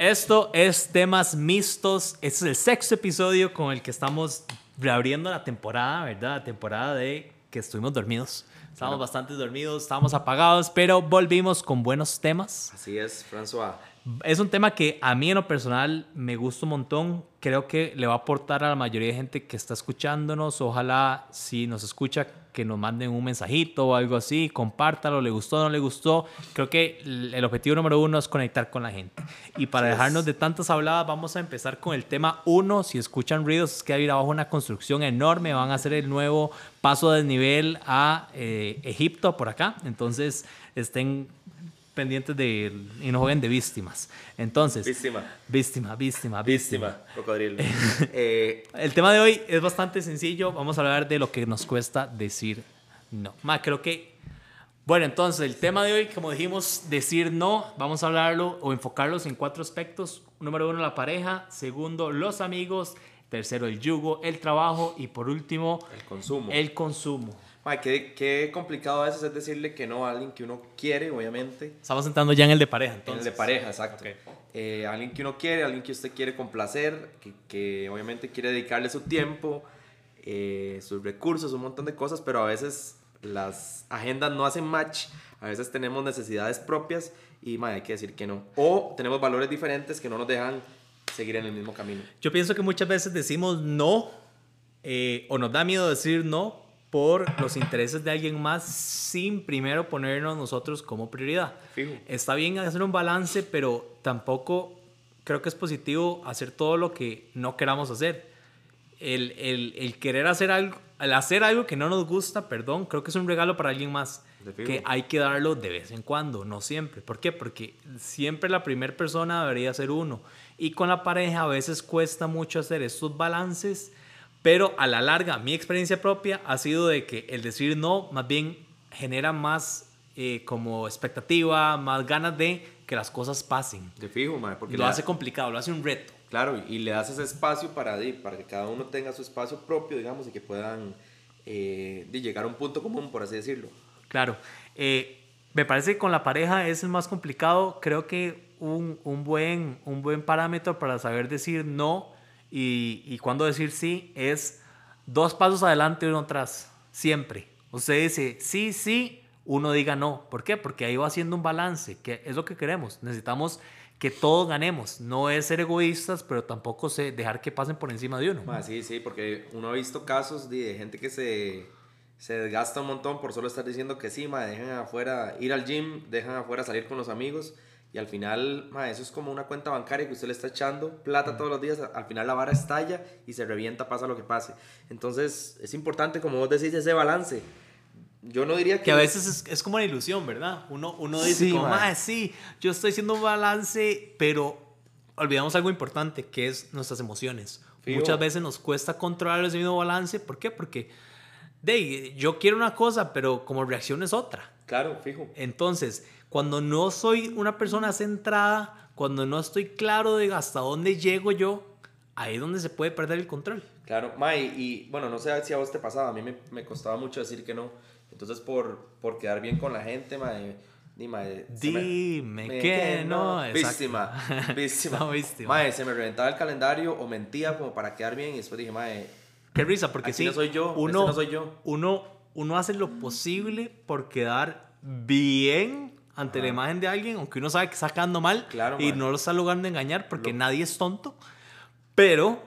Esto es temas mixtos. Este es el sexto episodio con el que estamos reabriendo la temporada, ¿verdad? La temporada de que estuvimos dormidos. Estábamos bastante dormidos, estábamos apagados, pero volvimos con buenos temas. Así es, François. Es un tema que a mí en lo personal me gusta un montón. Creo que le va a aportar a la mayoría de gente que está escuchándonos. Ojalá si nos escucha que nos manden un mensajito o algo así, compártalo, le gustó o no le gustó. Creo que el objetivo número uno es conectar con la gente. Y para dejarnos de tantas habladas, vamos a empezar con el tema uno. Si escuchan ruidos, es que hay abajo una construcción enorme. Van a hacer el nuevo paso de nivel a eh, Egipto por acá. Entonces estén pendientes de y no jueguen de víctimas. Entonces, víctima, víctima, víctima, víctima, cocodrilo. Eh, el tema de hoy es bastante sencillo. Vamos a hablar de lo que nos cuesta decir no. Ma, creo que bueno, entonces el tema de hoy, como dijimos, decir no, vamos a hablarlo o enfocarlos en cuatro aspectos. Número uno, la pareja. Segundo, los amigos. Tercero, el yugo, el trabajo. Y por último, el consumo. El consumo. Ay, qué, qué, complicado a veces es decirle que no a alguien que uno quiere, obviamente. Estamos entrando ya en el de pareja, entonces. En el de pareja, exacto. Eh, alguien que uno quiere, alguien que usted quiere complacer, que, que obviamente quiere dedicarle su tiempo, eh, sus recursos, un montón de cosas, pero a veces las agendas no hacen match, a veces tenemos necesidades propias y hay que decir que no. O tenemos valores diferentes que no nos dejan seguir en el mismo camino. Yo pienso que muchas veces decimos no eh, o nos da miedo decir no por los intereses de alguien más sin primero ponernos nosotros como prioridad. Está bien hacer un balance, pero tampoco creo que es positivo hacer todo lo que no queramos hacer. El, el, el querer hacer algo, el hacer algo que no nos gusta, perdón, creo que es un regalo para alguien más. Que hay que darlo de vez en cuando, no siempre. ¿Por qué? Porque siempre la primera persona debería ser uno. Y con la pareja a veces cuesta mucho hacer estos balances pero a la larga, mi experiencia propia ha sido de que el decir no más bien genera más eh, como expectativa, más ganas de que las cosas pasen. De fijo, madre, porque lo hace complicado, lo hace un reto. Claro, y le das ese espacio para, para que cada uno tenga su espacio propio, digamos, y que puedan eh, llegar a un punto común, por así decirlo. Claro. Eh, me parece que con la pareja es el más complicado. Creo que un, un, buen, un buen parámetro para saber decir no y, cuando decir sí es dos pasos adelante y uno atrás, siempre. Usted dice sí, sí, uno diga no. ¿Por qué? Porque ahí va haciendo un balance, que es lo que queremos. Necesitamos que todos ganemos. No es ser egoístas, pero tampoco se dejar que pasen por encima de uno. sí, sí, porque uno ha visto casos de gente que se, se desgasta un montón por solo estar diciendo que sí, ma, dejan afuera ir al gym, dejan afuera salir con los amigos y al final, eso es como una cuenta bancaria que usted le está echando plata todos los días. Al final la vara estalla y se revienta, pasa lo que pase. Entonces, es importante, como vos decís, ese balance. Yo no diría que... Que a veces es, es como una ilusión, ¿verdad? Uno, uno dice, sí, como, sí, yo estoy haciendo un balance, pero olvidamos algo importante, que es nuestras emociones. Muchas veces nos cuesta controlar ese mismo balance. ¿Por qué? Porque, de, yo quiero una cosa, pero como reacción es otra. Claro, fijo. Entonces cuando no soy una persona centrada, cuando no estoy claro de hasta dónde llego yo, ahí es donde se puede perder el control. Claro, May, y bueno, no sé si a vos te pasaba, a mí me, me costaba mucho decir que no. Entonces, por, por quedar bien con la gente, May, Dime, Dime que, no. Víctima, víctima. no, víctima. Mae, se me reventaba el calendario o mentía como para quedar bien y después dije, mae. Qué risa, porque si no soy yo, uno, no soy yo. Uno, uno hace lo posible por quedar bien ante la imagen de alguien, aunque uno sabe que está sacando mal y no lo está logrando engañar porque nadie es tonto. Pero,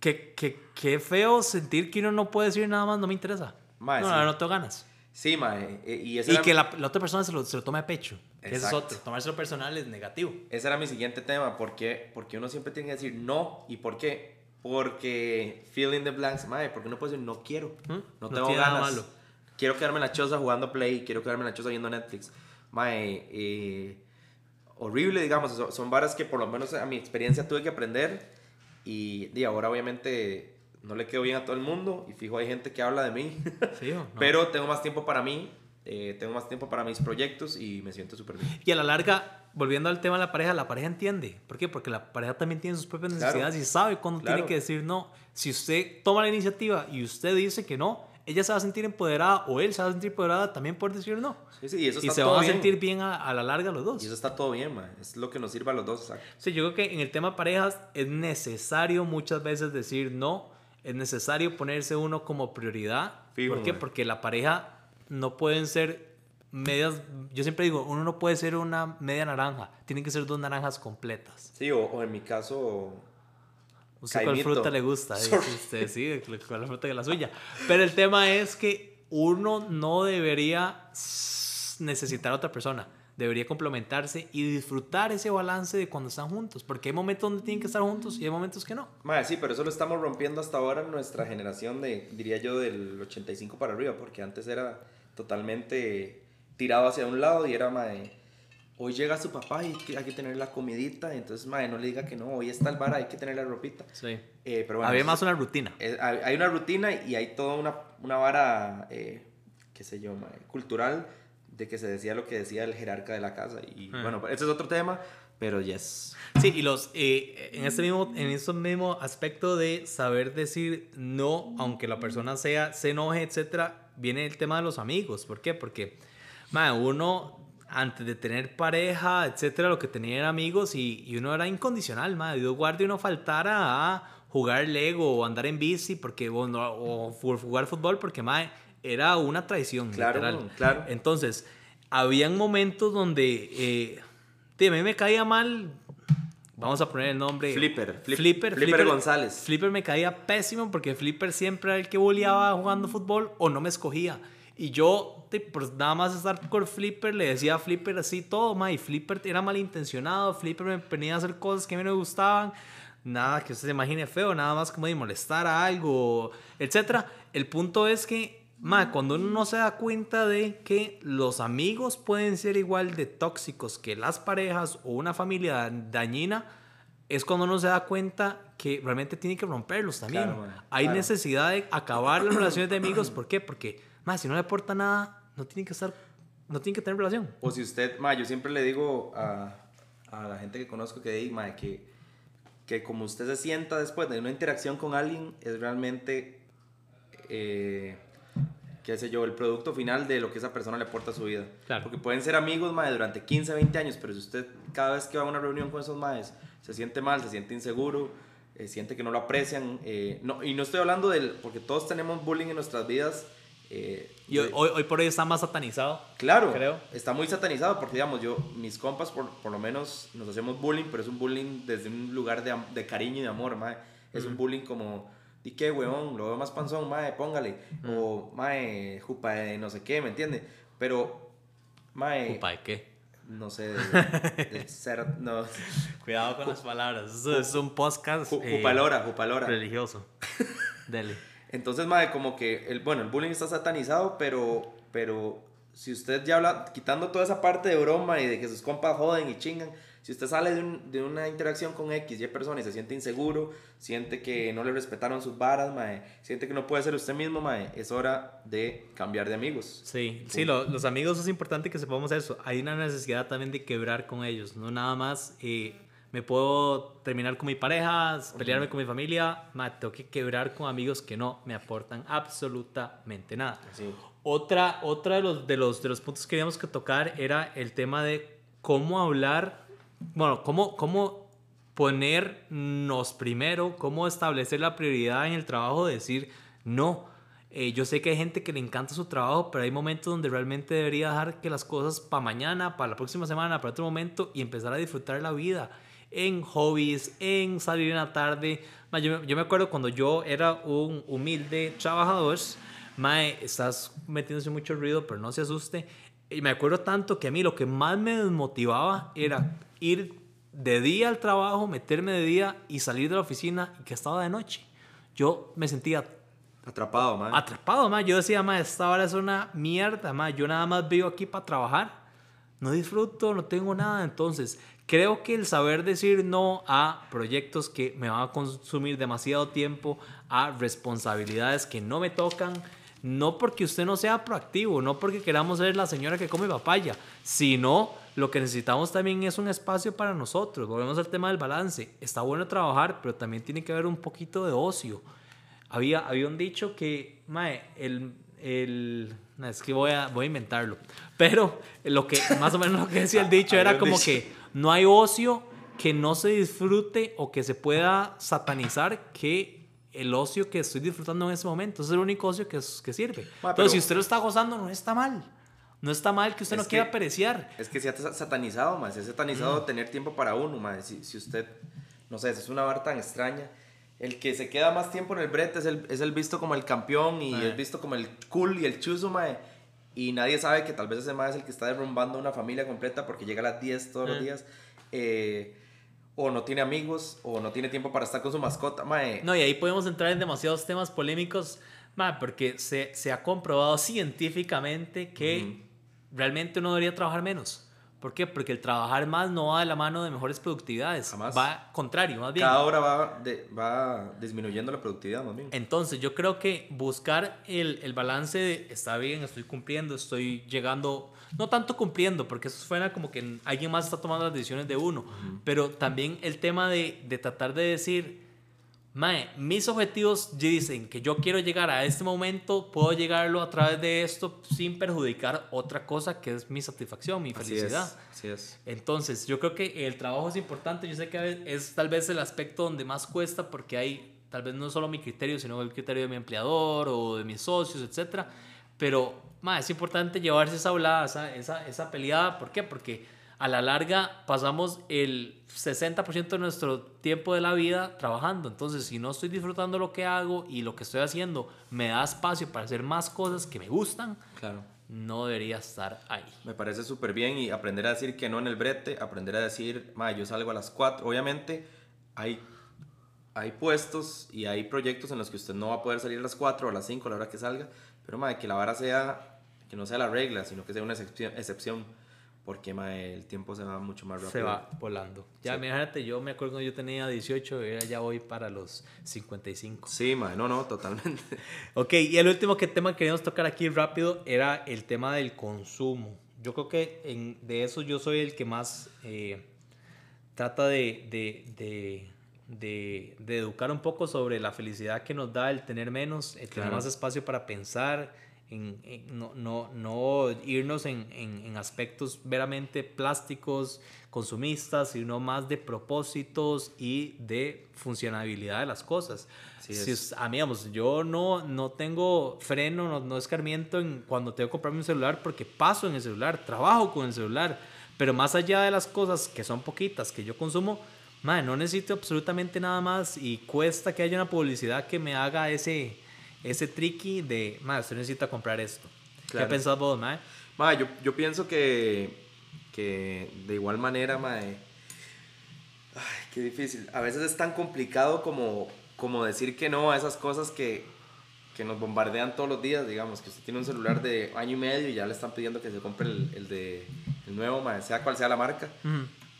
qué, qué, feo sentir que uno no puede decir nada más, no me interesa. no, no, no tengo ganas. Sí, mae. Eh, y, y que la, otra persona se lo, se lo tome a pecho. Ese es otro. Tomárselo personal es negativo. Ese era mi siguiente tema. ¿Por qué? Porque uno siempre tiene que decir no. ¿Y por qué? Porque feeling the blanks, mae. Porque uno puede decir no quiero. ¿Mm? No tengo ganas. Malo. Quiero quedarme en la choza jugando Play. Quiero quedarme en la choza viendo Netflix mae, eh, horrible, digamos. Son, varas que por lo menos a mi experiencia tuve que aprender. Y, y, ahora obviamente no le quedo bien a todo el mundo. Y fijo, hay gente que habla de mí. Pero tengo más tiempo para mí. Eh, tengo más tiempo para mis proyectos y me siento súper bien. Y a la larga, volviendo al tema de la pareja, la pareja entiende. ¿Por qué? Porque la pareja también tiene sus propias necesidades y sabe cuándo tiene que decir no. Si usted toma la iniciativa y usted dice que no, ella se va a sentir empoderada o él se va a sentir empoderada también por decir no. Sí, sí, y eso está y se van a sentir bien a, la larga los dos. Y eso está todo bien, man. Es lo que nos sirve a los dos. Exacto. Sí, yo creo que en el tema parejas es necesario muchas veces decir no. Es necesario ponerse uno como prioridad. ¿Por qué? Porque la pareja no pueden ser medias, yo siempre digo, uno no puede ser una media naranja, tienen que ser dos naranjas completas. Sí, o, en mi caso... ¿Usted cuál fruta le gusta? Usted, sí, cuál fruta que la suya. Pero el tema es que uno no debería necesitar a otra persona. Debería complementarse y disfrutar ese balance de cuando están juntos. Porque hay momentos donde tienen que estar juntos y hay momentos que no. sí, pero eso lo estamos rompiendo hasta ahora en nuestra generación de, diría yo, del 85 para arriba. Porque antes era totalmente tirado hacia un lado y era, mae, hoy llega su papá y hay que tener la comidita, entonces, mae, no le diga que no, hoy está el bar, hay que tener la ropita. Sí. Eh, pero bueno, Había más una rutina. hay una rutina y hay toda una, una vara, eh, qué sé yo, mae, cultural, de que se decía lo que decía el jerarca de la casa. Y ah. bueno, ese es otro tema, pero yes. Sí, y los, eh, en este mismo, en ese mismo aspecto de saber decir no, aunque la persona sea, se enoje, etcétera, viene el tema de los amigos. ¿Por qué? Porque uno antes de tener pareja, etcétera, lo que tenía era amigos y, y uno era incondicional, madre. Dios guarde uno faltara a jugar Lego o andar en bici porque, o, o jugar fútbol porque, madre, era una traición, claro, literal. Claro. Entonces, habían momentos donde eh, a mí me caía mal. Vamos a poner el nombre. Flipper. Flipper, Flipper, González. Flipper me caía pésimo porque Flipper siempre era el que boleaba jugando fútbol o no me escogía. Y yo, pues nada más estar con Flipper, le decía a Flipper así todo, ma, y Flipper era malintencionado, Flipper me venía a hacer cosas que a mí no me gustaban, nada que usted se imagine feo, nada más como de molestar a algo, etc. El punto es que, ma, cuando uno no se da cuenta de que los amigos pueden ser igual de tóxicos que las parejas o una familia dañina, es cuando uno se da cuenta que realmente tiene que romperlos también. Hay necesidad de acabar las relaciones de amigos, ¿por qué? Porque más, si no le aporta nada, no tiene que estar, no tiene que tener relación. O si usted, ma, yo siempre le digo a, a la gente que conozco que, ma, que, que como usted se sienta después de una interacción con alguien, es realmente, eh, qué sé yo, el producto final de lo que esa persona le aporta a su vida. Claro. Porque pueden ser amigos, ma, durante 15, 20 años, pero si usted cada vez que va a una reunión con esos maes se siente mal, se siente inseguro, eh, siente que no lo aprecian, eh, no, y no estoy hablando del, porque todos tenemos bullying en nuestras vidas, eh, y hoy, hoy, por hoy está más satanizado. Claro, creo. Está muy satanizado porque, digamos, yo, mis compas, por, por lo menos, nos hacemos bullying, pero es un bullying desde un lugar de, de cariño y de amor, mae. Es un bullying como, di qué, weón, lo veo más panzón, mae, póngale. O, mae, jupa de no sé qué, ¿me entiende? Pero, mae. ¿Jupa de qué? No sé, de, ser, no. Cuidado con las palabras. Eso es un podcast. Jupalora, eh, jupalora. Religioso. Dele. Entonces, madre, como que, el, bueno, el bullying está satanizado, pero, pero si usted ya habla, quitando toda esa parte de broma y de que sus compas joden y chingan, si usted sale de, de una interacción con X, Y persona y se siente inseguro, siente que no le respetaron sus varas, mae, siente que no puede ser usted mismo, mae, es hora de cambiar de amigos. Sí, sí, los amigos es importante que sepamos eso. Hay una necesidad también de quebrar con ellos, no nada más eh, me puedo terminar con mi pareja, pelearme con mi familia, me tengo que quebrar con amigos que no me aportan absolutamente nada. Otra, otra de, los, de, los, de los puntos que queríamos que tocar era el tema de cómo hablar, bueno, cómo, cómo ponernos primero, cómo establecer la prioridad en el trabajo, decir no. Eh, yo sé que hay gente que le encanta su trabajo, pero hay momentos donde realmente debería dejar que las cosas para mañana, para la próxima semana, para otro momento y empezar a disfrutar la vida en hobbies, en salir en la tarde. yo, yo, me acuerdo cuando yo era un humilde trabajador, mae, estás metiéndose mucho ruido, pero no se asuste. Y me acuerdo tanto que a mí lo que más me desmotivaba era ir de día al trabajo, meterme de día y salir de la oficina y que estaba de noche. Yo me sentía atrapado, mae. Atrapado, mae. Yo decía, mae, esta hora es una mierda, mae. Yo nada más vivo aquí para trabajar. No disfruto, no tengo nada. Entonces, Creo que el saber decir no a proyectos que me van a consumir demasiado tiempo, a responsabilidades que no me tocan, no porque usted no sea proactivo, no porque queramos ser la señora que come papaya, sino lo que necesitamos también es un espacio para nosotros. Volvemos al tema del balance. Está bueno trabajar, pero también tiene que haber un poquito de ocio. Había, había dicho que, mae, el, el... Es que voy a, voy a inventarlo. Pero lo que, más o menos lo que decía el dicho era como que no hay ocio que no se disfrute o que se pueda satanizar que el ocio que estoy disfrutando en ese momento. es el único ocio que, que sirve. Entonces, si usted lo está gozando, no está mal. No está mal que usted no quiera apreciar. Es que se ha satanizado, más. Se ha satanizado mm. tener tiempo para uno, más. Si, si, usted, no sé, es una barra tan extraña. El que se queda más tiempo en el brete es el, es el visto como el campeón y es visto como el cool y el chuzo, mae. Y nadie sabe que tal vez ese mae es el que está derrumbando una familia completa porque llega a las 10 todos los días. Eh, o no tiene amigos, o no tiene tiempo para estar con su mascota, mae. No, y ahí podemos entrar en demasiados temas polémicos, mae, porque se, se ha comprobado científicamente que realmente uno debería trabajar menos. ¿Por qué? Porque el trabajar más no va de la mano de mejores productividades. Jamás. Va contrario, más bien. Cada hora va, va disminuyendo la productividad, más bien. Entonces, yo creo que buscar el, el, balance de está bien, estoy cumpliendo, estoy llegando, no tanto cumpliendo, porque eso suena como que alguien más está tomando las decisiones de uno, pero también el tema de, de tratar de decir, Mae, mis objetivos dicen que yo quiero llegar a este momento, puedo llegarlo a través de esto sin perjudicar otra cosa que es mi satisfacción, mi felicidad. Así es, Entonces, yo creo que el trabajo es importante. Yo sé que es tal vez el aspecto donde más cuesta porque hay tal vez no solo mi criterio, sino el criterio de mi empleador o de mis socios, etc. Pero, mae, es importante llevarse esa hablada, esa, esa, esa peleada. ¿Por qué? Porque a la larga pasamos el 60% de nuestro tiempo de la vida trabajando. Entonces, si no estoy disfrutando lo que hago y lo que estoy haciendo me da espacio para hacer más cosas que me gustan, claro. no debería estar ahí. Me parece súper bien y aprender a decir que no en el brete, aprender a decir, ma, yo salgo a las 4. Obviamente, hay, hay puestos y hay proyectos en los que usted no va a poder salir a las 4 o a las 5 a la hora que salga, pero ma, que la vara sea, que no sea la regla, sino que sea una excepción. excepción porque el tiempo se va mucho más rápido. Se va volando. Ya, imagínate, yo me acuerdo cuando yo tenía 18, ya voy para los 55. Sí, mae, no, no, totalmente. ok, y el último que tema que queríamos tocar aquí rápido era el tema del consumo. Yo creo que en, de eso yo soy el que más eh, trata de, de, de, de, educar un poco sobre la felicidad que nos da el tener menos, el tener más espacio para pensar no, no, no, irnos en, en, aspectos veramente plásticos, consumistas, sino más de propósitos y de funcionabilidad de las cosas. Si a mí, yo no, no tengo freno, no, no escarmiento en cuando tengo que comprarme un celular porque paso en el celular, trabajo con el celular, pero más allá de las cosas que son poquitas que yo consumo, no necesito absolutamente nada más y cuesta que haya una publicidad que me haga ese ese tricky de, más usted necesita comprar esto. ¿Qué ha pensado vos, mae? yo, yo pienso que, que de igual manera, mae, ay, qué difícil. A veces es tan complicado como, como decir que no a esas cosas que, que nos bombardean todos los días, digamos, que usted tiene un celular de año y medio y ya le están pidiendo que se compre el, el de, el nuevo, mae, sea cual sea la marca.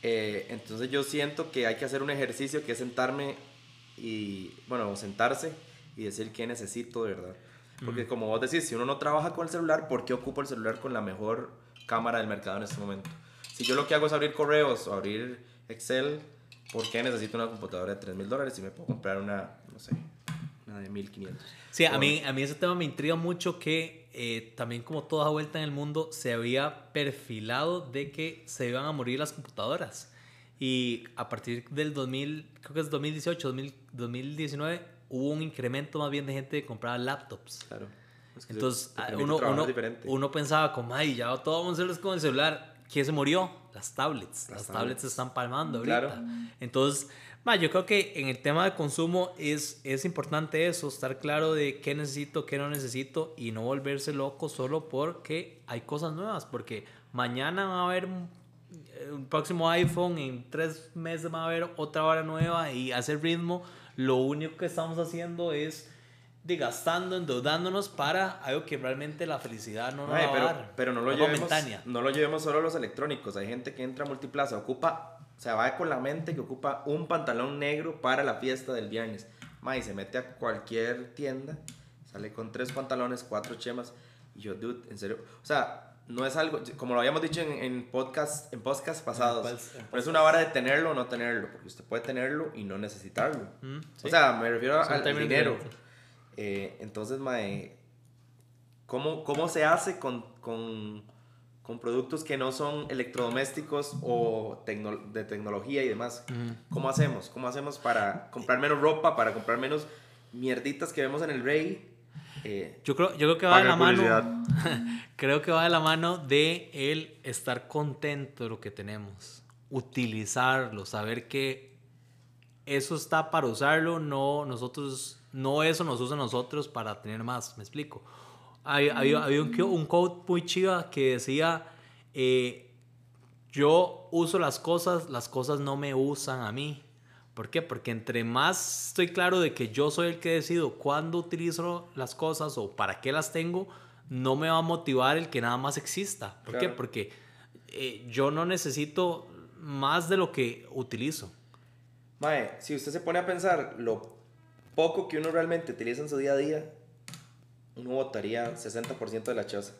Eh, entonces yo siento que hay que hacer un ejercicio que es sentarme y, bueno, sentarse y decir qué necesito de verdad. Porque como vos decís, si uno no trabaja con el celular, ¿por qué ocupo el celular con la mejor cámara del mercado en este momento? Si yo lo que hago es abrir correos o abrir Excel, ¿por qué necesito una computadora de 3 mil dólares si me puedo comprar una, no sé, una de 1500? Sí, a mí, a mí ese tema me intriga mucho que eh, también como toda vuelta en el mundo se había perfilado de que se iban a morir las computadoras. Y a partir del 2000, creo que es 2018, 2019, hubo un incremento más bien de gente que compraba laptops. Claro. Entonces, ah, uno, uno, uno, pensaba como, ay, ya todo vamos a hacerlo con el celular. ¿Quién se murió? Las tablets. Las, tablets. se están palmando ahorita. Claro. Entonces, ma, yo creo que en el tema de consumo es, es importante eso, estar claro de qué necesito, qué no necesito y no volverse loco solo porque hay cosas nuevas. Porque mañana va a haber un, un próximo iPhone, en tres meses va a haber otra hora nueva y hacer ritmo lo único que estamos haciendo es de gastando, endeudándonos para algo que realmente la felicidad no nos va pero, a dar. Pero no lo, llevemos, no lo llevemos solo a los electrónicos. Hay gente que entra a Multiplaza, ocupa, o sea, va con la mente que ocupa un pantalón negro para la fiesta del viernes. Ma, y se mete a cualquier tienda, sale con tres pantalones, cuatro chemas. Y yo, dude, en serio. O sea, no es algo, como lo habíamos dicho en, en podcast, en podcast pasados, no es una vara de tenerlo o no tenerlo, porque usted puede tenerlo y no necesitarlo. Mm, o sea, me refiero al dinero. Eh, entonces, mae, ¿Cómo, cómo se hace con, con, con, productos que no son electrodomésticos o de tecnología y demás? ¿Cómo hacemos? ¿Cómo hacemos para comprar menos ropa, para comprar menos mierditas que vemos en el Rey? Eh, yo, creo, yo creo que va de la mano. creo que va de la mano de el estar contento de lo que tenemos. Utilizarlo, saber que eso está para usarlo, no nosotros, no eso nos usa nosotros para tener más, me explico. Había, había, un, un quote muy chiva que decía, eh, yo uso las cosas, las cosas no me usan a mí. ¿Por qué? Porque entre más estoy claro de que yo soy el que decido cuándo utilizo las cosas o para qué las tengo, no me va a motivar el que nada más exista. ¿Por qué? Porque eh, yo no necesito más de lo que utilizo. Mae, si usted se pone a pensar lo poco que uno realmente utiliza en su día a día, uno votaría 60% de la choza.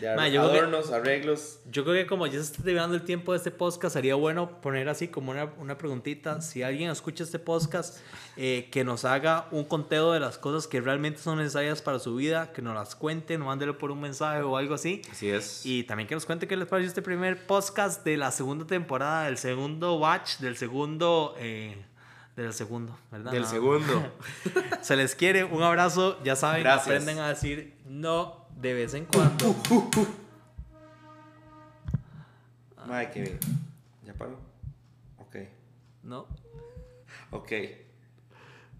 De adornos, arreglos. Yo creo que como ya se está terminando el tiempo de este podcast, sería bueno poner así como una, una preguntita. Si alguien escucha este podcast, eh, que nos haga un conteo de las cosas que realmente son necesarias para su vida, que nos las cuente, nos mándelo por un mensaje o algo así. Así es. Y también que nos cuente qué les pareció este primer podcast de la segunda temporada, del segundo watch, del segundo... Eh, del segundo, ¿verdad? Del segundo. Se les quiere, un abrazo, ya saben, aprenden a decir no de vez en cuando. Madre, que bien. ¿Ya paro? Ok. No. Ok.